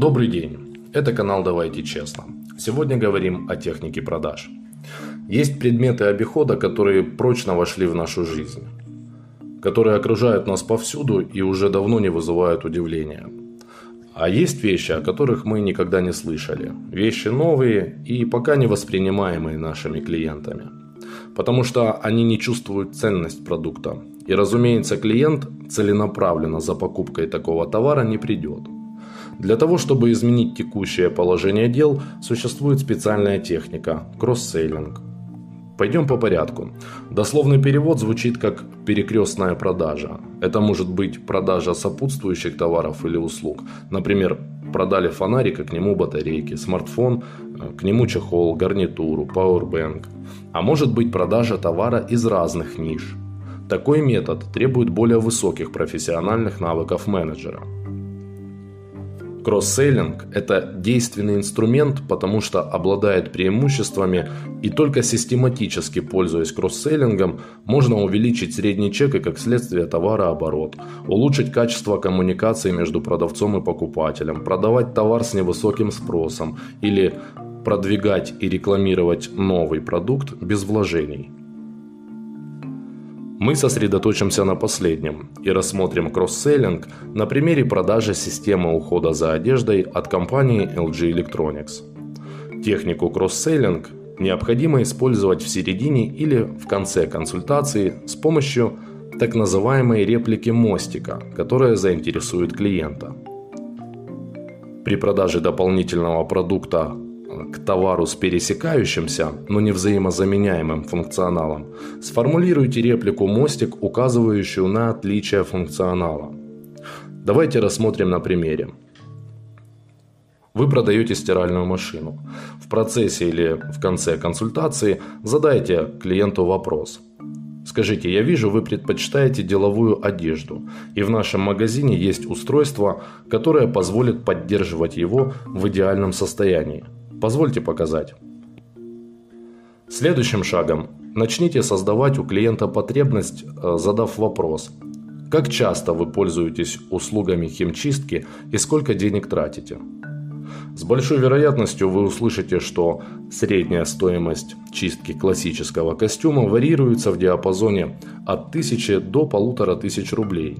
Добрый день, это канал «Давайте честно». Сегодня говорим о технике продаж. Есть предметы обихода, которые прочно вошли в нашу жизнь, которые окружают нас повсюду и уже давно не вызывают удивления. А есть вещи, о которых мы никогда не слышали. Вещи новые и пока не воспринимаемые нашими клиентами. Потому что они не чувствуют ценность продукта. И разумеется, клиент целенаправленно за покупкой такого товара не придет. Для того, чтобы изменить текущее положение дел, существует специальная техника – кросс-сейлинг. Пойдем по порядку. Дословный перевод звучит как «перекрестная продажа». Это может быть продажа сопутствующих товаров или услуг. Например, продали фонарик, а к нему батарейки, смартфон, э, к нему чехол, гарнитуру, пауэрбэнк. А может быть продажа товара из разных ниш. Такой метод требует более высоких профессиональных навыков менеджера – Кросс-селлинг – это действенный инструмент, потому что обладает преимуществами, и только систематически пользуясь кросс-селлингом, можно увеличить средний чек и, как следствие, товарооборот, улучшить качество коммуникации между продавцом и покупателем, продавать товар с невысоким спросом или продвигать и рекламировать новый продукт без вложений – мы сосредоточимся на последнем и рассмотрим кросс-селлинг на примере продажи системы ухода за одеждой от компании LG Electronics. Технику кросс-селлинг необходимо использовать в середине или в конце консультации с помощью так называемой реплики мостика, которая заинтересует клиента. При продаже дополнительного продукта к товару с пересекающимся, но не взаимозаменяемым функционалом, сформулируйте реплику «мостик», указывающую на отличие функционала. Давайте рассмотрим на примере. Вы продаете стиральную машину. В процессе или в конце консультации задайте клиенту вопрос. Скажите, я вижу, вы предпочитаете деловую одежду, и в нашем магазине есть устройство, которое позволит поддерживать его в идеальном состоянии. Позвольте показать. Следующим шагом начните создавать у клиента потребность, э, задав вопрос. Как часто вы пользуетесь услугами химчистки и сколько денег тратите? С большой вероятностью вы услышите, что средняя стоимость чистки классического костюма варьируется в диапазоне от 1000 до 1500 рублей.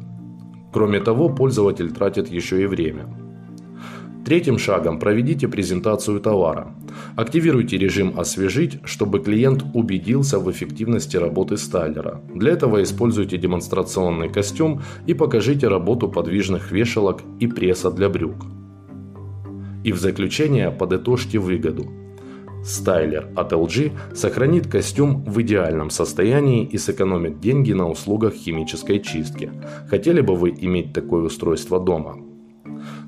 Кроме того, пользователь тратит еще и время – Третьим шагом проведите презентацию товара. Активируйте режим «Освежить», чтобы клиент убедился в эффективности работы стайлера. Для этого используйте демонстрационный костюм и покажите работу подвижных вешалок и пресса для брюк. И в заключение подытожьте выгоду. Стайлер от LG сохранит костюм в идеальном состоянии и сэкономит деньги на услугах химической чистки. Хотели бы вы иметь такое устройство дома?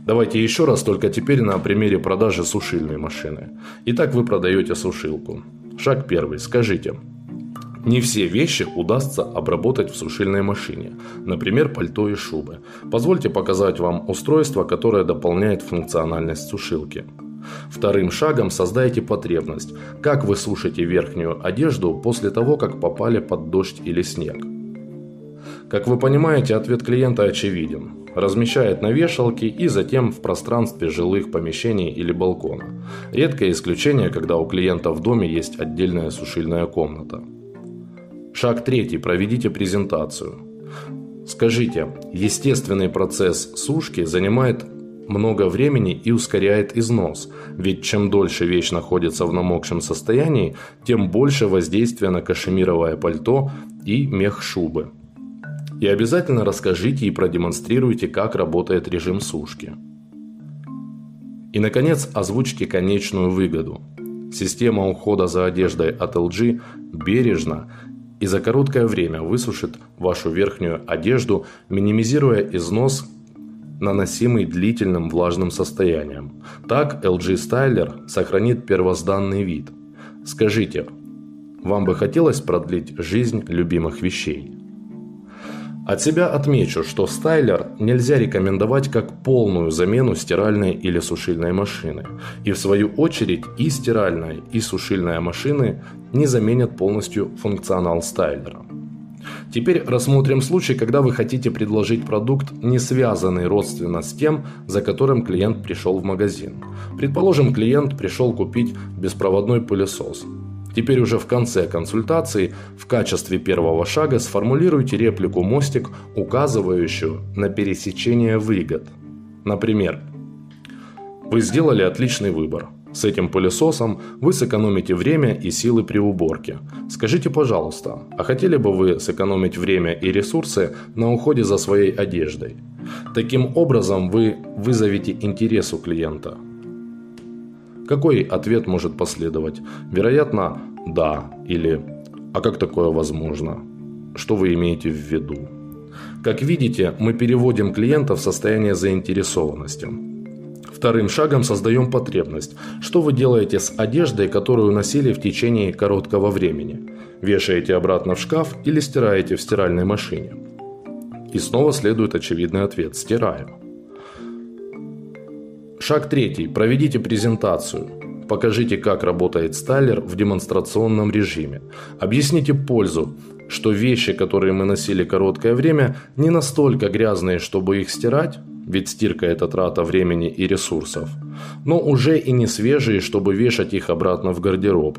Давайте еще раз, только теперь на примере продажи сушильной машины. Итак, вы продаете сушилку. Шаг первый. Скажите, не все вещи удастся обработать в сушильной машине, например, пальто и шубы. Позвольте показать вам устройство, которое дополняет функциональность сушилки. Вторым шагом создайте потребность, как вы сушите верхнюю одежду после того, как попали под дождь или снег. Как вы понимаете, ответ клиента очевиден размещает на вешалке и затем в пространстве жилых помещений или балкона. Редкое исключение, когда у клиента в доме есть отдельная сушильная комната. Шаг третий. Проведите презентацию. Скажите, естественный процесс сушки занимает много времени и ускоряет износ, ведь чем дольше вещь находится в намокшем состоянии, тем больше воздействия на кашемировое пальто и мех шубы. И обязательно расскажите и продемонстрируйте, как работает режим сушки. И, наконец, озвучьте конечную выгоду. Система ухода за одеждой от LG бережно и за короткое время высушит вашу верхнюю одежду, минимизируя износ, наносимый длительным влажным состоянием. Так LG Styler сохранит первозданный вид. Скажите, вам бы хотелось продлить жизнь любимых вещей? От себя отмечу, что стайлер нельзя рекомендовать как полную замену стиральной или сушильной машины. И в свою очередь и стиральная, и сушильная машины не заменят полностью функционал стайлера. Теперь рассмотрим случай, когда вы хотите предложить продукт, не связанный родственно с тем, за которым клиент пришел в магазин. Предположим, клиент пришел купить беспроводной пылесос. Теперь уже в конце консультации в качестве первого шага сформулируйте реплику «мостик», указывающую на пересечение выгод. Например, «Вы сделали отличный выбор. С этим пылесосом вы сэкономите время и силы при уборке. Скажите, пожалуйста, а хотели бы вы сэкономить время и ресурсы на уходе за своей одеждой? Таким образом вы вызовете интерес у клиента. Какой ответ может последовать? Вероятно, да или «А как такое возможно?» Что вы имеете в виду? Как видите, мы переводим клиента в состояние заинтересованности. Вторым шагом создаем потребность. Что вы делаете с одеждой, которую носили в течение короткого времени? Вешаете обратно в шкаф или стираете в стиральной машине? И снова следует очевидный ответ – стираю. Шаг третий. Проведите презентацию. Покажите, как работает стайлер в демонстрационном режиме. Объясните пользу, что вещи, которые мы носили короткое время, не настолько грязные, чтобы их стирать, ведь стирка – это трата времени и ресурсов, но уже и не свежие, чтобы вешать их обратно в гардероб.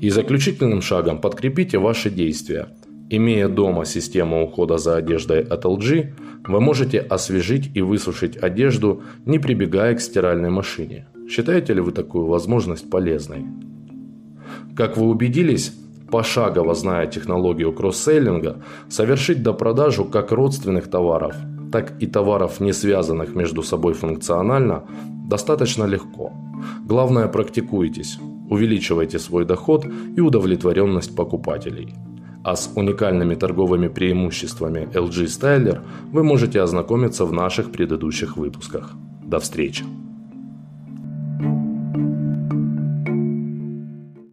И заключительным шагом подкрепите ваши действия. Имея дома систему ухода за одеждой от LG, вы можете освежить и высушить одежду, не прибегая к стиральной машине. Считаете ли вы такую возможность полезной? Как вы убедились, пошагово зная технологию кросс-селлинга, совершить допродажу как родственных товаров – так и товаров, не связанных между собой функционально, достаточно легко. Главное, практикуйтесь, увеличивайте свой доход и удовлетворенность покупателей. А с уникальными торговыми преимуществами LG Styler вы можете ознакомиться в наших предыдущих выпусках. До встречи!